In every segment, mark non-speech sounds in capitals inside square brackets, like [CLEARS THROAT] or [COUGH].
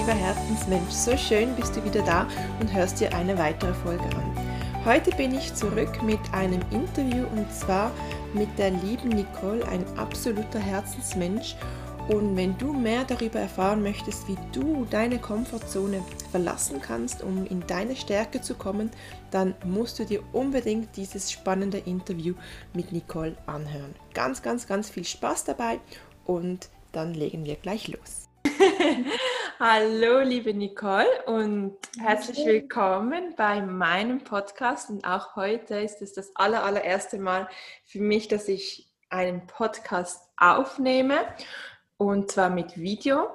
Lieber Herzensmensch, so schön bist du wieder da und hörst dir eine weitere Folge an. Heute bin ich zurück mit einem Interview und zwar mit der lieben Nicole, ein absoluter Herzensmensch. Und wenn du mehr darüber erfahren möchtest, wie du deine Komfortzone verlassen kannst, um in deine Stärke zu kommen, dann musst du dir unbedingt dieses spannende Interview mit Nicole anhören. Ganz, ganz, ganz viel Spaß dabei und dann legen wir gleich los. [LAUGHS] Hallo, liebe Nicole und herzlich willkommen bei meinem Podcast. Und auch heute ist es das aller, allererste Mal für mich, dass ich einen Podcast aufnehme und zwar mit Video.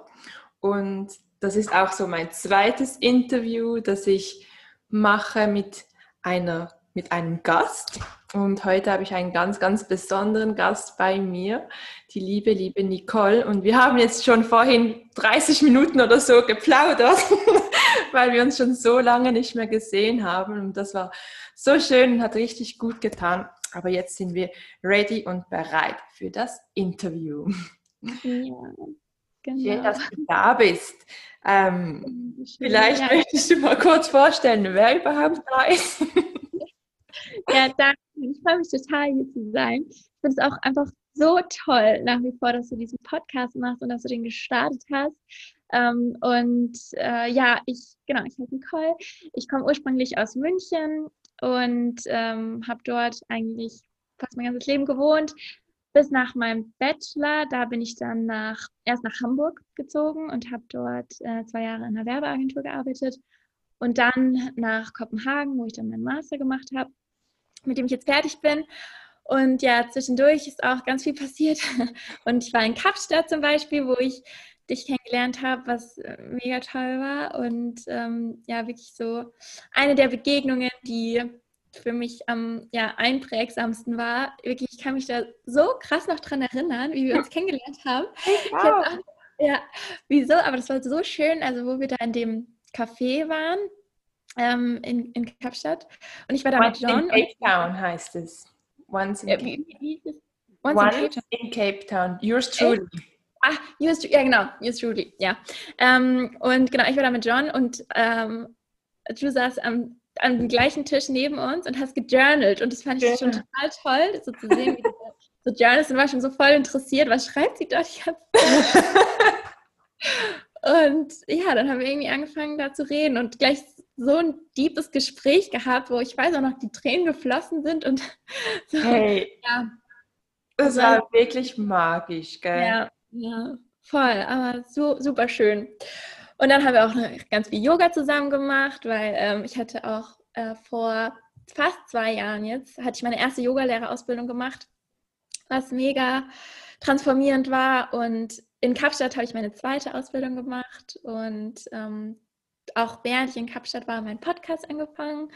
Und das ist auch so mein zweites Interview, das ich mache mit einer mit einem Gast. Und heute habe ich einen ganz, ganz besonderen Gast bei mir, die liebe, liebe Nicole. Und wir haben jetzt schon vorhin 30 Minuten oder so geplaudert, [LAUGHS] weil wir uns schon so lange nicht mehr gesehen haben. Und das war so schön und hat richtig gut getan. Aber jetzt sind wir ready und bereit für das Interview. Ja, genau. Schön, dass du da bist. Ähm, vielleicht ja. möchtest du mal kurz vorstellen, wer überhaupt da ist. [LAUGHS] Ja, danke. Ich freue mich total, hier zu sein. Ich finde es auch einfach so toll nach wie vor, dass du diesen Podcast machst und dass du den gestartet hast. Ähm, und äh, ja, ich, genau, ich heiße Nicole. Ich komme ursprünglich aus München und ähm, habe dort eigentlich fast mein ganzes Leben gewohnt. Bis nach meinem Bachelor, da bin ich dann nach, erst nach Hamburg gezogen und habe dort äh, zwei Jahre in einer Werbeagentur gearbeitet. Und dann nach Kopenhagen, wo ich dann meinen Master gemacht habe mit dem ich jetzt fertig bin. Und ja, zwischendurch ist auch ganz viel passiert. [LAUGHS] Und ich war in Kapstadt zum Beispiel, wo ich dich kennengelernt habe, was äh, mega toll war. Und ähm, ja, wirklich so eine der Begegnungen, die für mich am ja, einprägsamsten war. Wirklich, ich kann mich da so krass noch dran erinnern, wie wir uns [LAUGHS] kennengelernt haben. Wow. Auch, ja, wieso? Aber das war so schön, also wo wir da in dem Café waren ähm, in, in Kapstadt. Und ich war da Once mit John. In Cape Town heißt es. Once in, ja, wie, wie Once, Once in, Cape in, Cape Town. Yours truly. Ah, yours, ja genau, yours truly, ja. Ähm, und genau, ich war da mit John und ähm, du saßt am, am gleichen Tisch neben uns und hast gejournalt und das fand ich ja. schon total toll, so zu sehen, wie du so journalst und war schon so voll interessiert, was schreibt sie dort [LAUGHS] jetzt? [LAUGHS] und ja, dann haben wir irgendwie angefangen da zu reden und gleich so ein deepes Gespräch gehabt, wo ich weiß auch noch, die Tränen geflossen sind und [LAUGHS] so, hey, ja. Das war also, wirklich magisch, gell? Ja, ja, voll, aber so super schön. Und dann haben wir auch noch ganz viel Yoga zusammen gemacht, weil ähm, ich hatte auch äh, vor fast zwei Jahren jetzt, hatte ich meine erste Yogalehrerausbildung gemacht, was mega transformierend war. Und in Kapstadt habe ich meine zweite Ausbildung gemacht und ähm, auch während ich in Kapstadt war, meinen Podcast angefangen.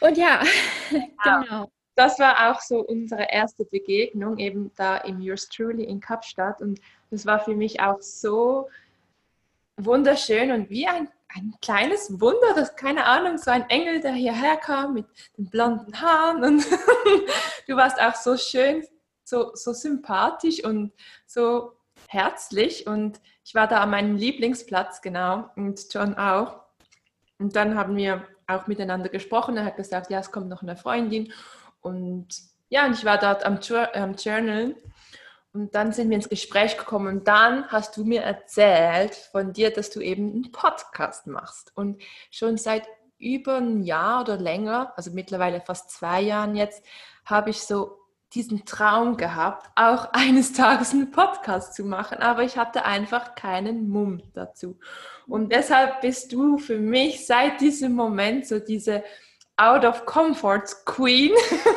Und ja, [LAUGHS] ja, genau. Das war auch so unsere erste Begegnung, eben da im Yours Truly in Kapstadt. Und das war für mich auch so wunderschön und wie ein, ein kleines Wunder, dass keine Ahnung, so ein Engel, der hierher kam mit den blonden Haaren. Und [LAUGHS] du warst auch so schön, so, so sympathisch und so herzlich. Und ich war da an meinem Lieblingsplatz, genau, und John auch. Und dann haben wir auch miteinander gesprochen. Er hat gesagt, ja, es kommt noch eine Freundin. Und ja, und ich war dort am, am Journal. Und dann sind wir ins Gespräch gekommen und dann hast du mir erzählt von dir, dass du eben einen Podcast machst. Und schon seit über ein Jahr oder länger, also mittlerweile fast zwei Jahren jetzt, habe ich so diesen Traum gehabt, auch [LAUGHS] eines Tages einen Podcast zu machen, aber ich hatte einfach keinen Mumm dazu. Und deshalb bist du für mich seit diesem Moment so diese Out of Comforts Queen,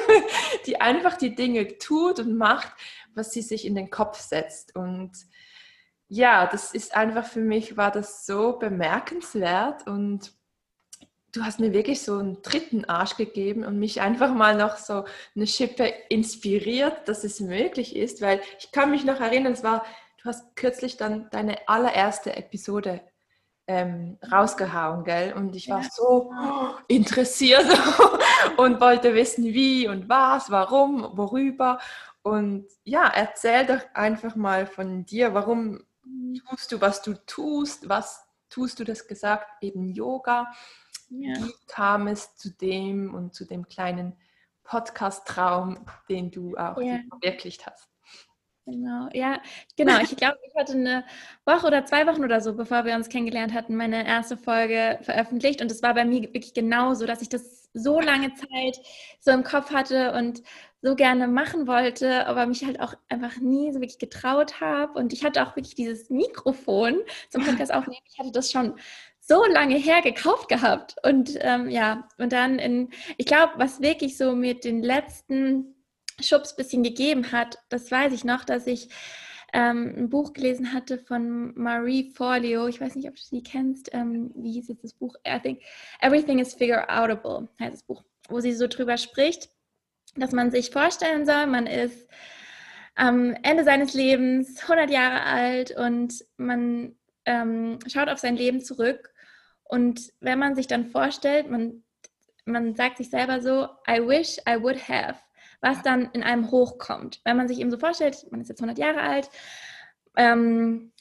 [LAUGHS] die einfach die Dinge tut und macht, was sie sich in den Kopf setzt. Und ja, das ist einfach für mich, war das so bemerkenswert und du hast mir wirklich so einen dritten Arsch gegeben und mich einfach mal noch so eine Schippe inspiriert, dass es möglich ist, weil ich kann mich noch erinnern, es war, du hast kürzlich dann deine allererste Episode ähm, rausgehauen, gell? Und ich war ja. so interessiert [LAUGHS] und wollte wissen, wie und was, warum, worüber. Und ja, erzähl doch einfach mal von dir, warum tust du, was du tust, was tust du das gesagt, eben Yoga. Ja. Wie kam es zu dem und zu dem kleinen Podcast-Traum, den du auch ja. verwirklicht hast? Genau, ja, genau. Ich glaube, ich hatte eine Woche oder zwei Wochen oder so, bevor wir uns kennengelernt hatten, meine erste Folge veröffentlicht. Und es war bei mir wirklich genauso, dass ich das so lange Zeit so im Kopf hatte und so gerne machen wollte, aber mich halt auch einfach nie so wirklich getraut habe. Und ich hatte auch wirklich dieses Mikrofon zum Podcast aufnehmen. Ich hatte das schon so lange her gekauft gehabt. Und ähm, ja, und dann in, ich glaube, was wirklich so mit den letzten Schubs bisschen gegeben hat, das weiß ich noch, dass ich ähm, ein Buch gelesen hatte von Marie Forleo. Ich weiß nicht, ob du sie kennst. Ähm, wie hieß jetzt das Buch? I think Everything is Figure Outable heißt das Buch, wo sie so drüber spricht, dass man sich vorstellen soll, man ist am Ende seines Lebens 100 Jahre alt und man ähm, schaut auf sein Leben zurück und wenn man sich dann vorstellt, man, man sagt sich selber so, I wish I would have, was dann in einem hochkommt. Wenn man sich eben so vorstellt, man ist jetzt 100 Jahre alt, ähm,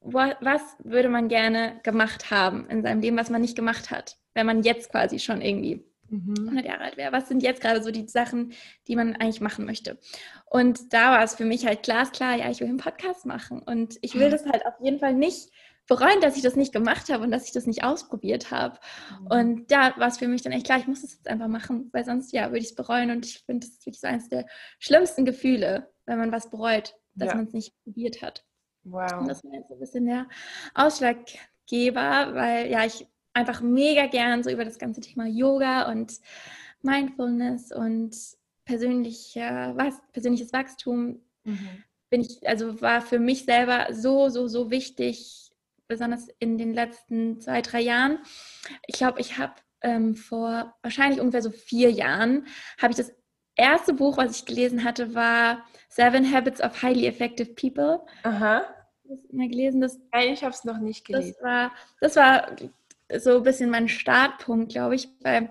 was würde man gerne gemacht haben in seinem Leben, was man nicht gemacht hat, wenn man jetzt quasi schon irgendwie 100 mhm. Jahre alt wäre. Was sind jetzt gerade so die Sachen, die man eigentlich machen möchte? Und da war es für mich halt glasklar, ja, ich will einen Podcast machen und ich will das halt auf jeden Fall nicht bereuen, dass ich das nicht gemacht habe und dass ich das nicht ausprobiert habe. Mhm. Und da war es für mich dann echt klar, ich muss das jetzt einfach machen, weil sonst ja würde ich es bereuen. Und ich finde, das ist wirklich so eines der schlimmsten Gefühle, wenn man was bereut, dass ja. man es nicht probiert hat. Wow. Und das war jetzt so ein bisschen der Ausschlaggeber, weil ja, ich einfach mega gern so über das ganze Thema Yoga und Mindfulness und persönlicher, was, persönliches Wachstum mhm. bin ich, also war für mich selber so, so, so wichtig, besonders in den letzten zwei, drei Jahren. Ich glaube, ich habe ähm, vor wahrscheinlich ungefähr so vier Jahren, habe ich das erste Buch, was ich gelesen hatte, war Seven Habits of Highly Effective People. Aha. Hast du mal gelesen? Das, Nein, ich habe es noch nicht gelesen. Das war, das war so ein bisschen mein Startpunkt, glaube ich, weil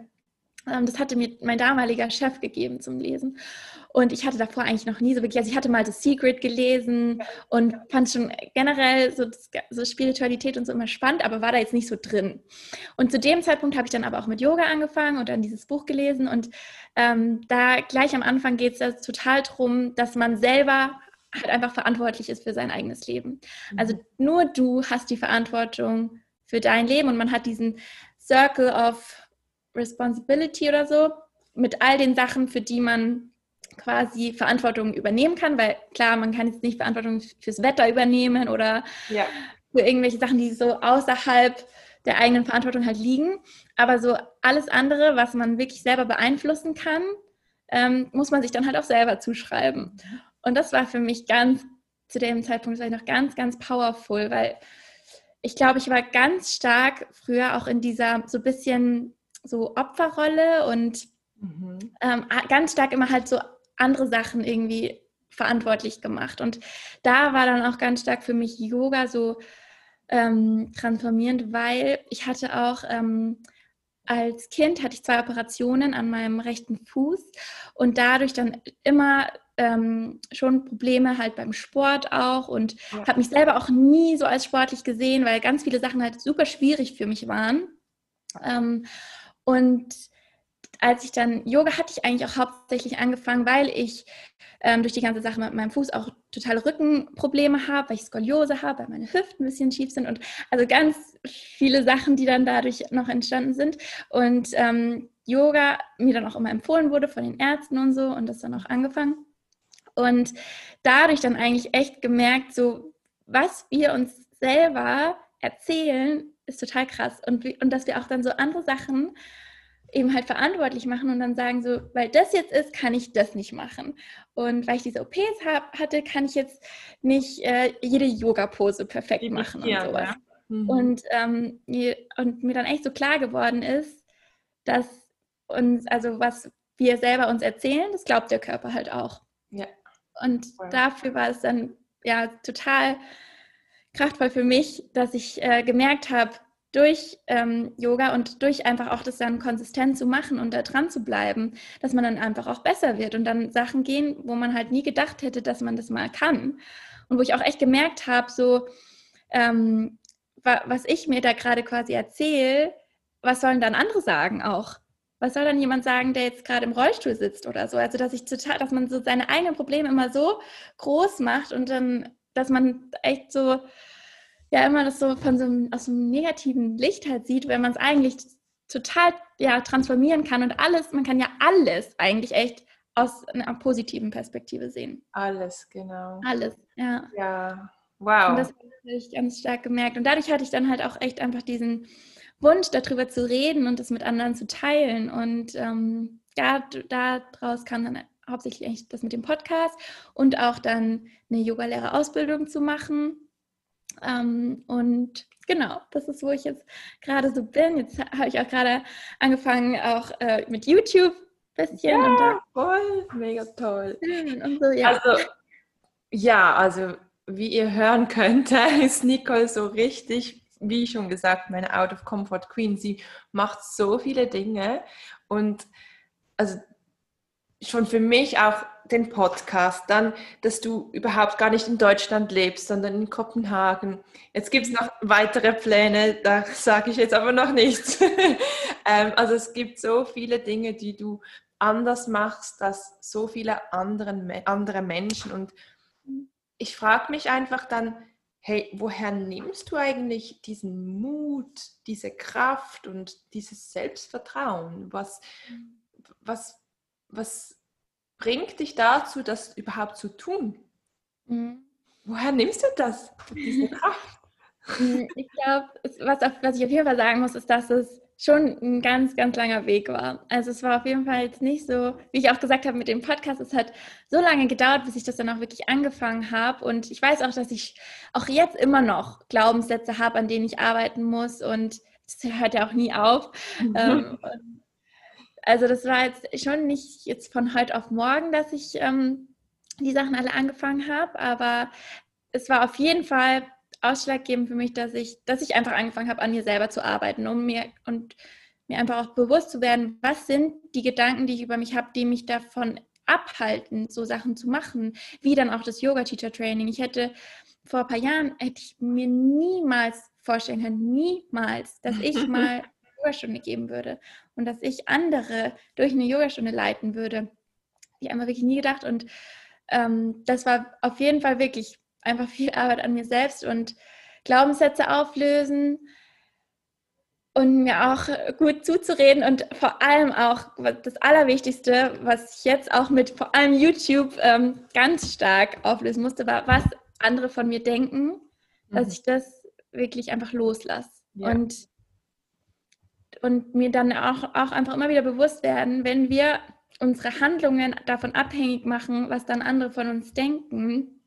ähm, das hatte mir mein damaliger Chef gegeben zum Lesen. Und ich hatte davor eigentlich noch nie so wirklich, also ich hatte mal The Secret gelesen und fand schon generell so, so Spiritualität und so immer spannend, aber war da jetzt nicht so drin. Und zu dem Zeitpunkt habe ich dann aber auch mit Yoga angefangen und dann dieses Buch gelesen. Und ähm, da gleich am Anfang geht es ja total darum, dass man selber halt einfach verantwortlich ist für sein eigenes Leben. Also mhm. nur du hast die Verantwortung für dein Leben und man hat diesen Circle of Responsibility oder so, mit all den Sachen, für die man quasi Verantwortung übernehmen kann, weil klar, man kann jetzt nicht Verantwortung fürs Wetter übernehmen oder ja. für irgendwelche Sachen, die so außerhalb der eigenen Verantwortung halt liegen. Aber so alles andere, was man wirklich selber beeinflussen kann, ähm, muss man sich dann halt auch selber zuschreiben. Und das war für mich ganz, zu dem Zeitpunkt war ich noch ganz, ganz powerful, weil ich glaube, ich war ganz stark früher auch in dieser so ein bisschen so Opferrolle und mhm. ähm, ganz stark immer halt so andere Sachen irgendwie verantwortlich gemacht. Und da war dann auch ganz stark für mich Yoga so ähm, transformierend, weil ich hatte auch ähm, als Kind hatte ich zwei Operationen an meinem rechten Fuß und dadurch dann immer ähm, schon Probleme halt beim Sport auch und ja. habe mich selber auch nie so als sportlich gesehen, weil ganz viele Sachen halt super schwierig für mich waren. Ähm, und als ich dann Yoga hatte ich eigentlich auch hauptsächlich angefangen, weil ich ähm, durch die ganze Sache mit meinem Fuß auch totale Rückenprobleme habe, weil ich Skoliose habe, weil meine Hüften ein bisschen schief sind und also ganz viele Sachen, die dann dadurch noch entstanden sind. Und ähm, Yoga mir dann auch immer empfohlen wurde von den Ärzten und so und das dann auch angefangen. Und dadurch dann eigentlich echt gemerkt, so was wir uns selber erzählen, ist total krass. Und, und dass wir auch dann so andere Sachen eben halt verantwortlich machen und dann sagen so, weil das jetzt ist, kann ich das nicht machen. Und weil ich diese OPs hab, hatte, kann ich jetzt nicht äh, jede Yoga-Pose perfekt machen und sowas. Ja. Mhm. Und, ähm, und mir dann echt so klar geworden ist, dass uns, also was wir selber uns erzählen, das glaubt der Körper halt auch. Ja. Und ja. dafür war es dann ja total kraftvoll für mich, dass ich äh, gemerkt habe, durch ähm, Yoga und durch einfach auch das dann konsistent zu machen und da dran zu bleiben, dass man dann einfach auch besser wird und dann Sachen gehen, wo man halt nie gedacht hätte, dass man das mal kann. Und wo ich auch echt gemerkt habe, so, ähm, was ich mir da gerade quasi erzähle, was sollen dann andere sagen auch? Was soll dann jemand sagen, der jetzt gerade im Rollstuhl sitzt oder so? Also, dass ich total, dass man so seine eigenen Probleme immer so groß macht und dann, dass man echt so, ja, immer das so von so einem, aus so einem negativen Licht halt sieht, wenn man es eigentlich total ja, transformieren kann und alles, man kann ja alles eigentlich echt aus einer positiven Perspektive sehen. Alles, genau. Alles, ja. Ja, wow. Und das habe ich ganz stark gemerkt. Und dadurch hatte ich dann halt auch echt einfach diesen Wunsch, darüber zu reden und das mit anderen zu teilen. Und ähm, ja, daraus kam dann hauptsächlich das mit dem Podcast und auch dann eine Yogalehrerausbildung zu machen. Ähm, und genau, das ist, wo ich jetzt gerade so bin. Jetzt habe ich auch gerade angefangen, auch äh, mit YouTube ein bisschen. Ja, da, voll, mega toll. So, ja. Also, ja, also wie ihr hören könnt, [LAUGHS] ist Nicole so richtig, wie schon gesagt, meine Out of Comfort Queen. Sie macht so viele Dinge und also schon für mich auch den Podcast, dann, dass du überhaupt gar nicht in Deutschland lebst, sondern in Kopenhagen. Jetzt gibt es noch weitere Pläne, da [LAUGHS] sage ich jetzt aber noch nichts. [LAUGHS] ähm, also es gibt so viele Dinge, die du anders machst als so viele anderen, andere Menschen und ich frage mich einfach dann, hey, woher nimmst du eigentlich diesen Mut, diese Kraft und dieses Selbstvertrauen? Was, was, was bringt dich dazu, das überhaupt zu tun? Mhm. Woher nimmst du das, diese Kraft? Mhm, ich glaube, was, was ich auf jeden Fall sagen muss, ist, dass es schon ein ganz, ganz langer Weg war. Also es war auf jeden Fall jetzt nicht so, wie ich auch gesagt habe mit dem Podcast, es hat so lange gedauert, bis ich das dann auch wirklich angefangen habe. Und ich weiß auch, dass ich auch jetzt immer noch Glaubenssätze habe, an denen ich arbeiten muss. Und das hört ja auch nie auf. Mhm. Ähm, also das war jetzt schon nicht jetzt von heute auf morgen, dass ich ähm, die Sachen alle angefangen habe, aber es war auf jeden Fall ausschlaggebend für mich, dass ich, dass ich einfach angefangen habe, an mir selber zu arbeiten, um mir und mir einfach auch bewusst zu werden, was sind die Gedanken, die ich über mich habe, die mich davon abhalten, so Sachen zu machen, wie dann auch das Yoga-Teacher-Training. Ich hätte vor ein paar Jahren, hätte ich mir niemals vorstellen können, niemals, dass ich [LAUGHS] mal eine Yogastunde geben würde und dass ich andere durch eine Yogastunde leiten würde. Ich habe einfach wirklich nie gedacht und ähm, das war auf jeden Fall wirklich einfach viel Arbeit an mir selbst und Glaubenssätze auflösen und mir auch gut zuzureden und vor allem auch das Allerwichtigste, was ich jetzt auch mit vor allem YouTube ähm, ganz stark auflösen musste, war, was andere von mir denken, mhm. dass ich das wirklich einfach loslasse. Ja. Und, und mir dann auch, auch einfach immer wieder bewusst werden, wenn wir unsere Handlungen davon abhängig machen, was dann andere von uns denken,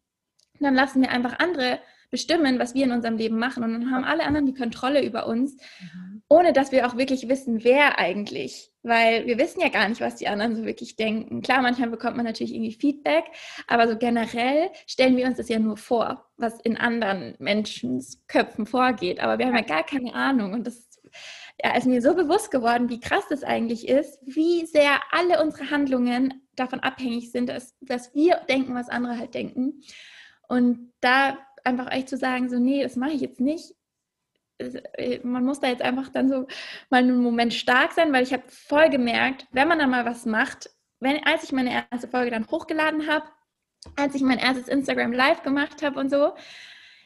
dann lassen wir einfach andere bestimmen, was wir in unserem Leben machen. Und dann haben alle anderen die Kontrolle über uns, mhm. ohne dass wir auch wirklich wissen, wer eigentlich. Weil wir wissen ja gar nicht, was die anderen so wirklich denken. Klar, manchmal bekommt man natürlich irgendwie Feedback, aber so generell stellen wir uns das ja nur vor, was in anderen Menschens Köpfen vorgeht. Aber wir haben ja gar keine Ahnung. Und das ja, ist mir so bewusst geworden, wie krass das eigentlich ist, wie sehr alle unsere Handlungen davon abhängig sind, dass, dass wir denken, was andere halt denken. Und da einfach echt zu sagen, so, nee, das mache ich jetzt nicht. Äh, man muss da jetzt einfach dann so mal einen Moment stark sein, weil ich habe voll gemerkt, wenn man dann mal was macht, wenn, als ich meine erste Folge dann hochgeladen habe, als ich mein erstes Instagram Live gemacht habe und so,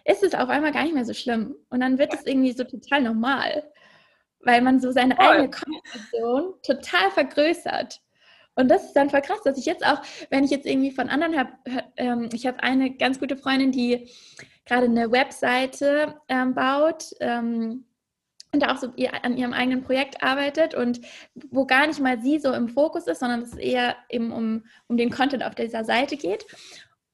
ist es auf einmal gar nicht mehr so schlimm. Und dann wird es irgendwie so total normal, weil man so seine eigene Kommunikation total vergrößert. Und das ist dann voll krass, dass ich jetzt auch, wenn ich jetzt irgendwie von anderen habe, ähm, ich habe eine ganz gute Freundin, die gerade eine Webseite ähm, baut. Ähm, und auch so an ihrem eigenen Projekt arbeitet und wo gar nicht mal sie so im Fokus ist, sondern es eher eben um, um den Content auf dieser Seite geht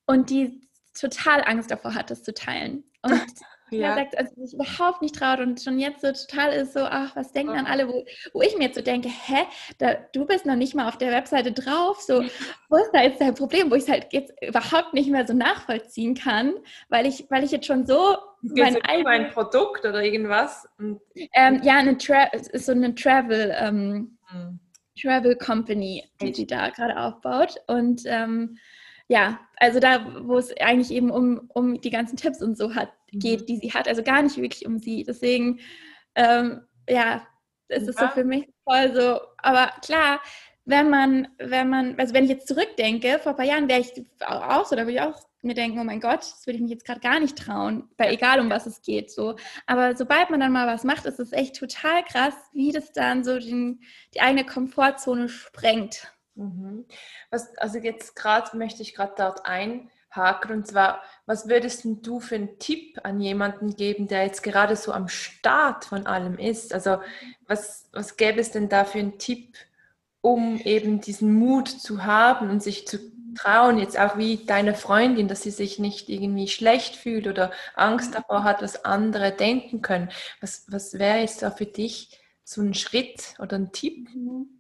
und die total Angst davor hat, das zu teilen. Und [LAUGHS] ja. Er sagt, also sich überhaupt nicht traut und schon jetzt so total ist so, ach, was denken dann alle, wo, wo ich mir jetzt so denke, hä, da, du bist noch nicht mal auf der Webseite drauf, so, wo ist da jetzt dein Problem, wo ich es halt jetzt überhaupt nicht mehr so nachvollziehen kann, weil ich, weil ich jetzt schon so mein eigenes... ein Produkt oder irgendwas? Ähm, ja, eine Tra ist so eine Travel, ähm, hm. Travel Company, die sie da gerade aufbaut und ähm, ja, also da, wo es eigentlich eben um, um die ganzen Tipps und so hat, geht, mhm. die sie hat, also gar nicht wirklich um sie. Deswegen, ähm, ja, es ist ja. so für mich voll so, aber klar, wenn man, wenn man, also wenn ich jetzt zurückdenke, vor ein paar Jahren wäre ich auch so, da würde ich auch mir denken, oh mein Gott, das würde ich mich jetzt gerade gar nicht trauen, weil egal um was es geht, so. Aber sobald man dann mal was macht, ist es echt total krass, wie das dann so den, die eigene Komfortzone sprengt. Mhm. Was, also jetzt gerade möchte ich gerade dort einhaken und zwar, was würdest du für einen Tipp an jemanden geben, der jetzt gerade so am Start von allem ist? Also was, was gäbe es denn da für einen Tipp, um eben diesen Mut zu haben und sich zu trauen, jetzt auch wie deine Freundin, dass sie sich nicht irgendwie schlecht fühlt oder Angst davor hat, was andere denken können. Was, was wäre jetzt da für dich so ein Schritt oder ein Tipp? Mhm.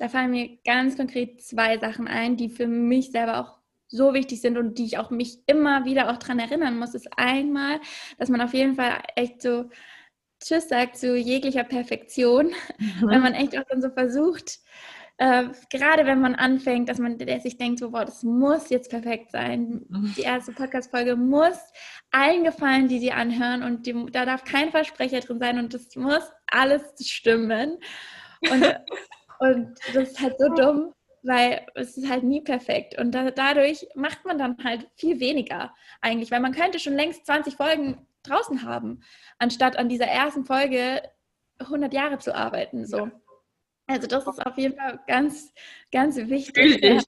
Da fallen mir ganz konkret zwei Sachen ein, die für mich selber auch so wichtig sind und die ich auch mich immer wieder auch daran erinnern muss, ist einmal, dass man auf jeden Fall echt so Tschüss sagt zu jeglicher Perfektion, mhm. wenn man echt auch dann so versucht, äh, gerade wenn man anfängt, dass man der sich denkt, so, boah, das muss jetzt perfekt sein. Mhm. Die erste Podcast-Folge muss allen gefallen, die sie anhören und die, da darf kein Versprecher drin sein und das muss alles stimmen. Und [LAUGHS] Und das ist halt so dumm, weil es ist halt nie perfekt. Und da, dadurch macht man dann halt viel weniger eigentlich, weil man könnte schon längst 20 Folgen draußen haben, anstatt an dieser ersten Folge 100 Jahre zu arbeiten. So. Also das ist auf jeden Fall ganz, ganz wichtig. [LAUGHS]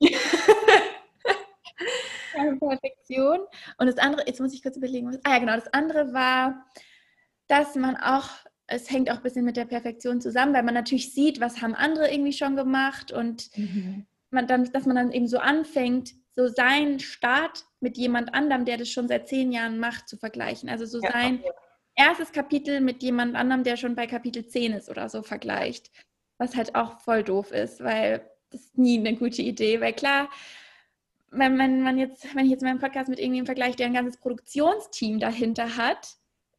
Perfektion. Und das andere, jetzt muss ich kurz überlegen, was, ah ja genau, das andere war, dass man auch es hängt auch ein bisschen mit der Perfektion zusammen, weil man natürlich sieht, was haben andere irgendwie schon gemacht und mhm. man dann, dass man dann eben so anfängt, so seinen Start mit jemand anderem, der das schon seit zehn Jahren macht, zu vergleichen. Also so ja, sein okay. erstes Kapitel mit jemand anderem, der schon bei Kapitel 10 ist oder so vergleicht. Was halt auch voll doof ist, weil das ist nie eine gute Idee, weil klar, wenn man, man jetzt, wenn ich jetzt meinen Podcast mit irgendjemandem vergleiche, der ein ganzes Produktionsteam dahinter hat,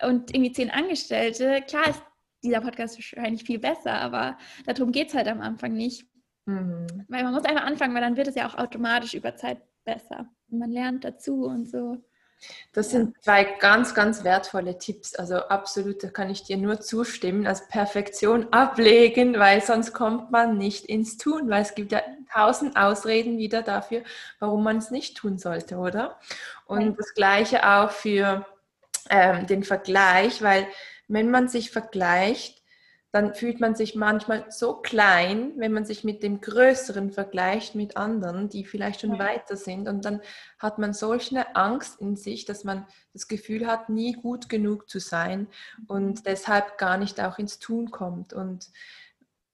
und irgendwie zehn Angestellte, klar ist dieser Podcast wahrscheinlich viel besser, aber darum geht es halt am Anfang nicht. Mhm. Weil man muss einfach anfangen, weil dann wird es ja auch automatisch über Zeit besser. Und man lernt dazu und so. Das sind zwei ganz, ganz wertvolle Tipps. Also absolut, da kann ich dir nur zustimmen. Also Perfektion ablegen, weil sonst kommt man nicht ins Tun, weil es gibt ja tausend Ausreden wieder dafür, warum man es nicht tun sollte, oder? Und ja. das gleiche auch für ähm, den Vergleich, weil wenn man sich vergleicht, dann fühlt man sich manchmal so klein, wenn man sich mit dem Größeren vergleicht, mit anderen, die vielleicht schon ja. weiter sind. Und dann hat man solch eine Angst in sich, dass man das Gefühl hat, nie gut genug zu sein und mhm. deshalb gar nicht auch ins Tun kommt. Und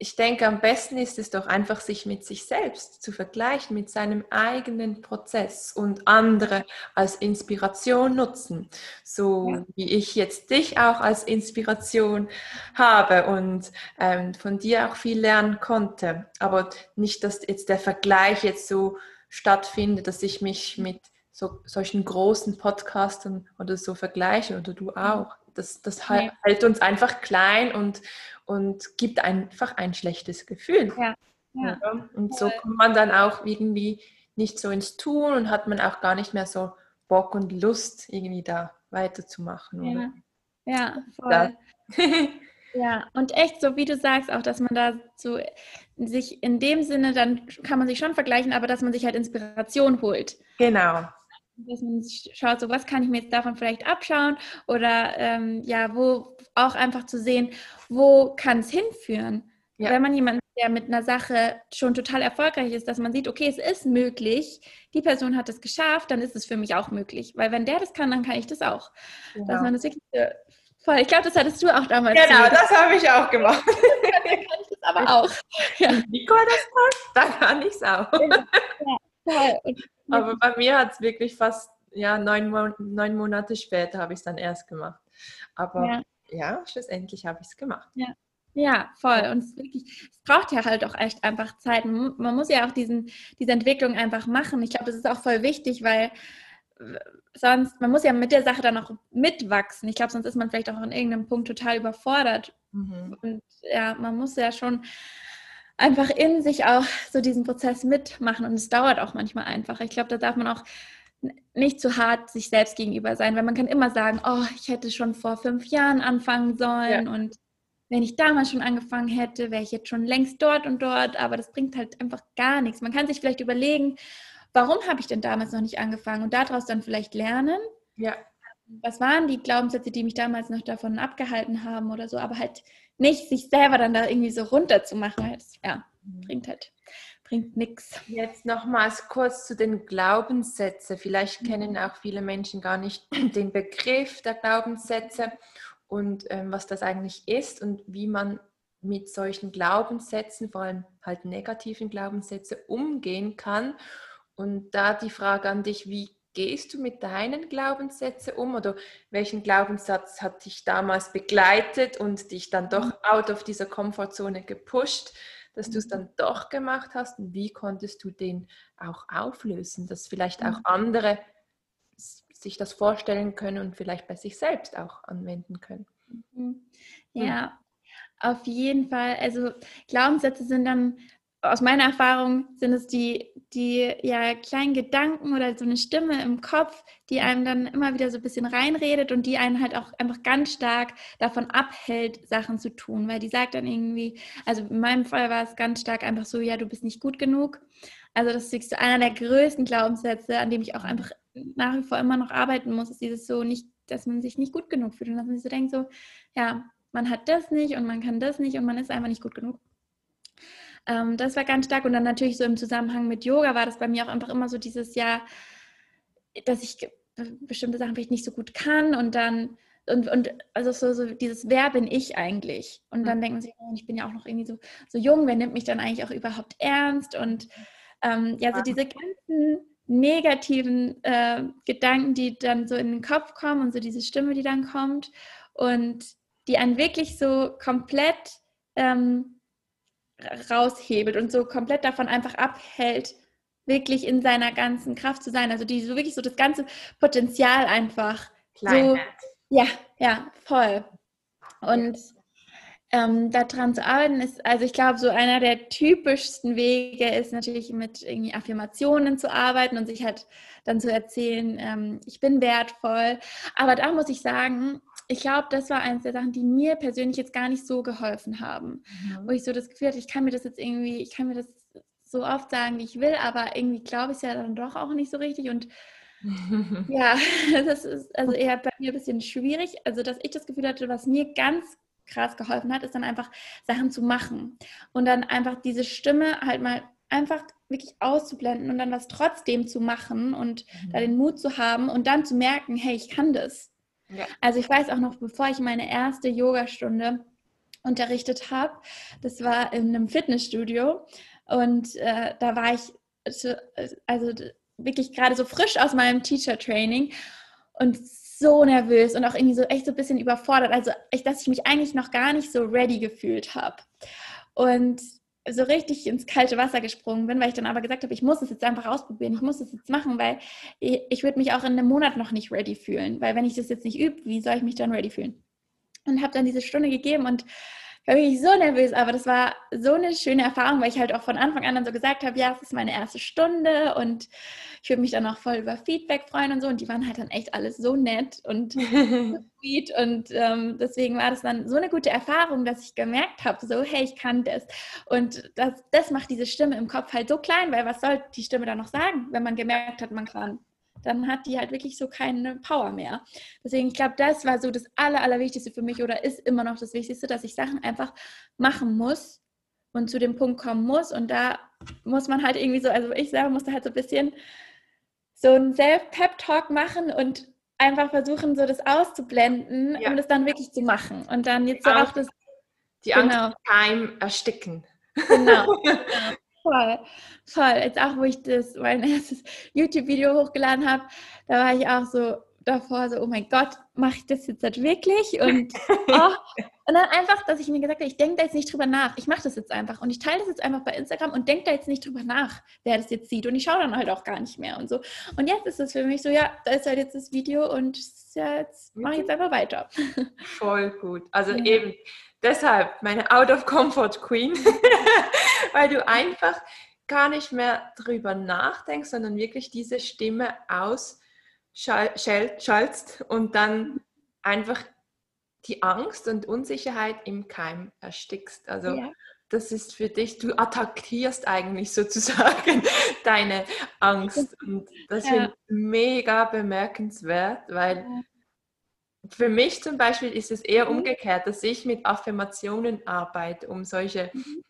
ich denke, am besten ist es doch einfach, sich mit sich selbst zu vergleichen, mit seinem eigenen Prozess und andere als Inspiration nutzen. So ja. wie ich jetzt dich auch als Inspiration habe und ähm, von dir auch viel lernen konnte. Aber nicht, dass jetzt der Vergleich jetzt so stattfindet, dass ich mich mit so, solchen großen Podcastern oder so vergleiche oder du auch. Das, das nee. hält uns einfach klein und, und gibt einfach ein schlechtes Gefühl. Ja. ja. Und so kommt man dann auch irgendwie nicht so ins Tun und hat man auch gar nicht mehr so Bock und Lust, irgendwie da weiterzumachen. Oder? Ja, ja voll. [LAUGHS] [LAUGHS] ja, und echt so, wie du sagst, auch, dass man da so sich in dem Sinne, dann kann man sich schon vergleichen, aber dass man sich halt Inspiration holt. Genau dass man schaut, so was kann ich mir jetzt davon vielleicht abschauen oder ähm, ja, wo auch einfach zu sehen, wo kann es hinführen. Ja. Wenn man jemanden, der mit einer Sache schon total erfolgreich ist, dass man sieht, okay, es ist möglich, die Person hat es geschafft, dann ist es für mich auch möglich. Weil wenn der das kann, dann kann ich das auch. Genau. Dass man das wirklich Voll, ich glaube, das hattest du auch damals. Genau, so. das habe ich auch gemacht. [LAUGHS] Dann kann ich das aber auch. [LAUGHS] Ja. Nicole das macht, dann kann ich es auch. Ja, voll. Aber bei mir hat es wirklich fast ja, neun, neun Monate später habe ich es dann erst gemacht. Aber ja, ja schlussendlich habe ich es gemacht. Ja. Ja, voll. Und es, wirklich, es braucht ja halt auch echt einfach Zeit. Man muss ja auch diesen, diese Entwicklung einfach machen. Ich glaube, das ist auch voll wichtig, weil sonst, man muss ja mit der Sache dann auch mitwachsen. Ich glaube, sonst ist man vielleicht auch an irgendeinem Punkt total überfordert. Mhm. Und ja, man muss ja schon einfach in sich auch so diesen Prozess mitmachen. Und es dauert auch manchmal einfach. Ich glaube, da darf man auch nicht zu hart sich selbst gegenüber sein, weil man kann immer sagen, oh, ich hätte schon vor fünf Jahren anfangen sollen ja. und wenn ich damals schon angefangen hätte, wäre ich jetzt schon längst dort und dort, aber das bringt halt einfach gar nichts. Man kann sich vielleicht überlegen, warum habe ich denn damals noch nicht angefangen und daraus dann vielleicht lernen. Ja. Was waren die Glaubenssätze, die mich damals noch davon abgehalten haben oder so, aber halt nicht sich selber dann da irgendwie so runterzumachen. Das, ja, mhm. bringt halt bringt nichts. Jetzt nochmals kurz zu den Glaubenssätzen. Vielleicht mhm. kennen auch viele Menschen gar nicht [CLEARS THROAT] den Begriff der Glaubenssätze und ähm, was das eigentlich ist und wie man mit solchen Glaubenssätzen, vor allem halt negativen Glaubenssätzen, umgehen kann. Und da die Frage an dich, wie gehst du mit deinen Glaubenssätzen um oder welchen Glaubenssatz hat dich damals begleitet und dich dann doch mhm. out of dieser Komfortzone gepusht, dass du es mhm. dann doch gemacht hast und wie konntest du den auch auflösen, dass vielleicht auch andere sich das vorstellen können und vielleicht bei sich selbst auch anwenden können. Mhm. Ja, auf jeden Fall. Also Glaubenssätze sind dann aus meiner Erfahrung sind es die, die ja kleinen Gedanken oder so eine Stimme im Kopf, die einem dann immer wieder so ein bisschen reinredet und die einen halt auch einfach ganz stark davon abhält, Sachen zu tun, weil die sagt dann irgendwie, also in meinem Fall war es ganz stark einfach so, ja, du bist nicht gut genug. Also das ist einer der größten Glaubenssätze, an dem ich auch einfach nach wie vor immer noch arbeiten muss, ist dieses so nicht, dass man sich nicht gut genug fühlt und dass man sich so denkt, so, ja, man hat das nicht und man kann das nicht und man ist einfach nicht gut genug. Ähm, das war ganz stark und dann natürlich so im Zusammenhang mit Yoga war das bei mir auch einfach immer so dieses Jahr, dass ich bestimmte Sachen vielleicht nicht so gut kann und dann und, und also so, so dieses Wer bin ich eigentlich? Und dann mhm. denkt man sich, oh, ich bin ja auch noch irgendwie so, so jung, wer nimmt mich dann eigentlich auch überhaupt ernst? Und ähm, ja, so diese ganzen negativen äh, Gedanken, die dann so in den Kopf kommen und so diese Stimme, die dann kommt und die einen wirklich so komplett ähm, raushebelt und so komplett davon einfach abhält, wirklich in seiner ganzen Kraft zu sein. Also die so wirklich so das ganze Potenzial einfach Klein so, ja, ja, voll. Und ähm, daran zu arbeiten ist, also ich glaube, so einer der typischsten Wege ist natürlich mit irgendwie Affirmationen zu arbeiten und sich halt dann zu erzählen, ähm, ich bin wertvoll. Aber da muss ich sagen, ich glaube, das war eines der Sachen, die mir persönlich jetzt gar nicht so geholfen haben. Mhm. Wo ich so das Gefühl hatte, ich kann mir das jetzt irgendwie, ich kann mir das so oft sagen, wie ich will, aber irgendwie glaube ich es ja dann doch auch nicht so richtig und [LAUGHS] ja, [LAUGHS] das ist also eher bei mir ein bisschen schwierig. Also, dass ich das Gefühl hatte, was mir ganz krass geholfen hat, ist dann einfach Sachen zu machen und dann einfach diese Stimme halt mal einfach wirklich auszublenden und dann was trotzdem zu machen und mhm. da den Mut zu haben und dann zu merken, hey, ich kann das. Also ich weiß auch noch, bevor ich meine erste Yogastunde unterrichtet habe, das war in einem Fitnessstudio und äh, da war ich also wirklich gerade so frisch aus meinem Teacher-Training und so nervös und auch irgendwie so echt so ein bisschen überfordert. Also, ich, dass ich mich eigentlich noch gar nicht so ready gefühlt habe. Und so richtig ins kalte Wasser gesprungen bin, weil ich dann aber gesagt habe, ich muss es jetzt einfach ausprobieren, ich muss es jetzt machen, weil ich, ich würde mich auch in einem Monat noch nicht ready fühlen, weil wenn ich das jetzt nicht übe, wie soll ich mich dann ready fühlen? Und habe dann diese Stunde gegeben und war wirklich so nervös, aber das war so eine schöne Erfahrung, weil ich halt auch von Anfang an dann so gesagt habe, ja, es ist meine erste Stunde und ich würde mich dann auch voll über Feedback freuen und so. Und die waren halt dann echt alles so nett und [LAUGHS] sweet. Und ähm, deswegen war das dann so eine gute Erfahrung, dass ich gemerkt habe, so, hey, ich kann das. Und das, das macht diese Stimme im Kopf halt so klein, weil was soll die Stimme dann noch sagen, wenn man gemerkt hat, man kann dann hat die halt wirklich so keine Power mehr. Deswegen, ich glaube, das war so das Aller, Allerwichtigste für mich oder ist immer noch das Wichtigste, dass ich Sachen einfach machen muss und zu dem Punkt kommen muss. Und da muss man halt irgendwie so, also ich selber musste halt so ein bisschen so einen Self-Pep-Talk machen und einfach versuchen, so das auszublenden, ja. um das dann wirklich zu machen. Und dann jetzt so auch das. Die Angst genau. Keim ersticken. Genau. [LAUGHS] Voll, voll. Jetzt auch, wo ich das mein [LAUGHS] erstes YouTube-Video hochgeladen habe, da war ich auch so davor so, oh mein Gott, mache ich das jetzt halt wirklich? Und, [LAUGHS] oh. und dann einfach, dass ich mir gesagt habe, ich denke da jetzt nicht drüber nach. Ich mache das jetzt einfach. Und ich teile das jetzt einfach bei Instagram und denke da jetzt nicht drüber nach, wer das jetzt sieht. Und ich schaue dann halt auch gar nicht mehr und so. Und jetzt ist es für mich so, ja, da ist halt jetzt das Video und ja, jetzt mache ich jetzt einfach weiter. Voll gut. Also ja. eben deshalb meine Out of Comfort Queen, [LAUGHS] [LAUGHS] weil du einfach gar nicht mehr drüber nachdenkst, sondern wirklich diese Stimme ausschaltst und dann einfach die Angst und Unsicherheit im Keim erstickst. Also ja. das ist für dich, du attackierst eigentlich sozusagen [LAUGHS] deine Angst. Und das ja. ist mega bemerkenswert, weil für mich zum Beispiel ist es eher mhm. umgekehrt, dass ich mit Affirmationen arbeite, um solche mhm.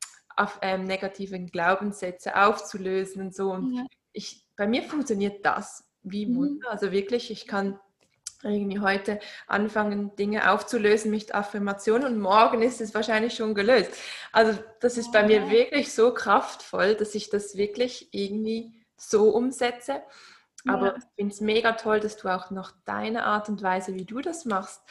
Ähm, negativen Glaubenssätze aufzulösen und so. Und ja. ich, bei mir funktioniert das wie mhm. Wunder. Also wirklich, ich kann irgendwie heute anfangen, Dinge aufzulösen mit Affirmationen und morgen ist es wahrscheinlich schon gelöst. Also das ist bei mir wirklich so kraftvoll, dass ich das wirklich irgendwie so umsetze. Aber ja. ich finde es mega toll, dass du auch noch deine Art und Weise, wie du das machst,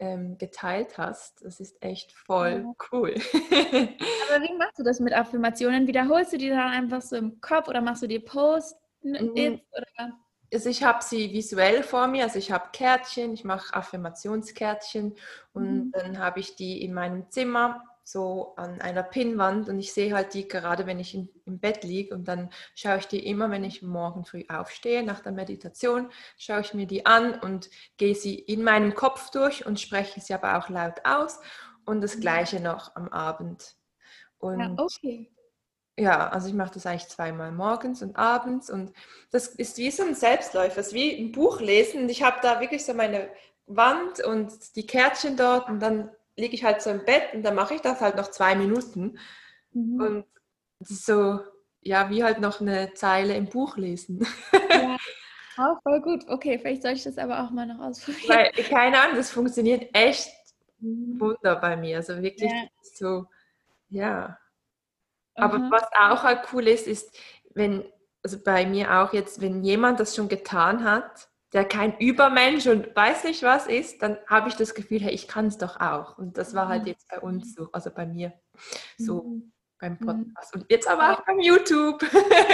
ähm, geteilt hast. Das ist echt voll ja. cool. Aber wie machst du das mit Affirmationen? Wiederholst du die dann einfach so im Kopf oder machst du dir Post? Mhm. Also ich habe sie visuell vor mir, also ich habe Kärtchen, ich mache Affirmationskärtchen und mhm. dann habe ich die in meinem Zimmer so an einer Pinnwand und ich sehe halt die gerade, wenn ich in, im Bett liege und dann schaue ich die immer, wenn ich morgen früh aufstehe, nach der Meditation, schaue ich mir die an und gehe sie in meinem Kopf durch und spreche sie aber auch laut aus und das mhm. gleiche noch am Abend. Und ja, okay. Ja, also ich mache das eigentlich zweimal morgens und abends und das ist wie so ein Selbstläufer, es ist wie ein Buch lesen und ich habe da wirklich so meine Wand und die Kärtchen dort und dann liege ich halt so im Bett und dann mache ich das halt noch zwei Minuten. Mhm. Und so, ja, wie halt noch eine Zeile im Buch lesen. Ja. [LAUGHS] Oh, voll gut. Okay, vielleicht soll ich das aber auch mal noch ausprobieren. Weil, keine Ahnung, das funktioniert echt mhm. wunder bei mir. Also wirklich ja. so, ja. Aber mhm. was auch halt cool ist, ist, wenn, also bei mir auch jetzt, wenn jemand das schon getan hat, der kein Übermensch und weiß nicht was ist, dann habe ich das Gefühl, hey, ich kann es doch auch. Und das war halt mhm. jetzt bei uns so, also bei mir so mhm. beim mhm. Podcast. Und jetzt aber auch beim YouTube.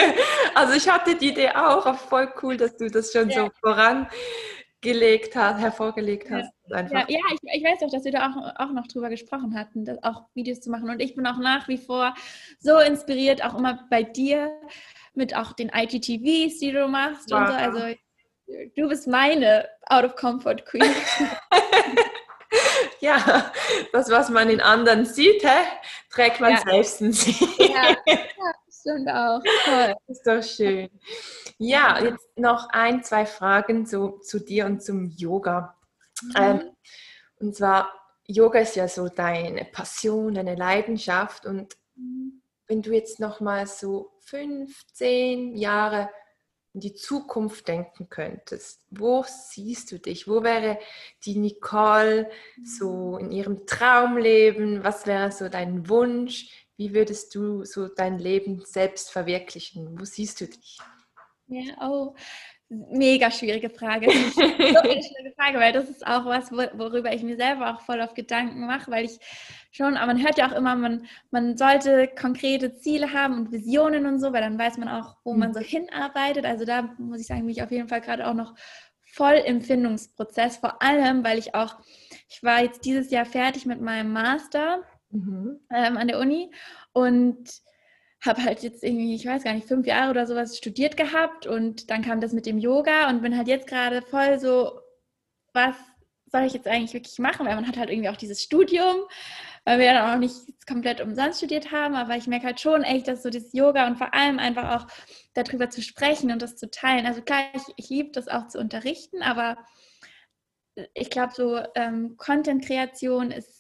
[LAUGHS] also ich hatte die Idee auch, voll cool, dass du das schon ja. so vorangelegt hast, hervorgelegt hast. Ja, ja, ja ich, ich, weiß auch, dass wir da auch, auch noch drüber gesprochen hatten, das auch Videos zu machen. Und ich bin auch nach wie vor so inspiriert, auch immer bei dir mit auch den IGTVs, die du machst wow. und so. Also du bist meine Out of Comfort Queen. [LAUGHS] ja, das, was man in anderen sieht, hä, trägt man ja. selbst in sich. ja, [LAUGHS] ja, stimmt auch. Toll. Ist doch schön. Ja, jetzt noch ein, zwei Fragen zu, zu dir und zum Yoga. Mhm. Ähm, und zwar, Yoga ist ja so deine Passion, deine Leidenschaft. Und mhm. wenn du jetzt noch mal so 15 Jahre in die Zukunft denken könntest, wo siehst du dich? Wo wäre die Nicole so in ihrem Traumleben? Was wäre so dein Wunsch? Wie würdest du so dein Leben selbst verwirklichen? Wo siehst du dich? Ja, oh, Mega schwierige Frage. [LAUGHS] so eine schwierige Frage, weil das ist auch was, worüber ich mir selber auch voll auf Gedanken mache, weil ich schon, aber man hört ja auch immer, man, man sollte konkrete Ziele haben und Visionen und so, weil dann weiß man auch, wo man so mhm. hinarbeitet. Also da muss ich sagen, bin ich auf jeden Fall gerade auch noch voll im Findungsprozess, vor allem, weil ich auch, ich war jetzt dieses Jahr fertig mit meinem Master mhm. ähm, an der Uni und habe halt jetzt irgendwie, ich weiß gar nicht, fünf Jahre oder sowas studiert gehabt und dann kam das mit dem Yoga und bin halt jetzt gerade voll so, was soll ich jetzt eigentlich wirklich machen? Weil man hat halt irgendwie auch dieses Studium, weil wir dann auch nicht komplett umsonst studiert haben, aber ich merke halt schon echt, dass so das Yoga und vor allem einfach auch darüber zu sprechen und das zu teilen. Also klar, ich, ich liebe das auch zu unterrichten, aber ich glaube, so ähm, Content-Kreation ist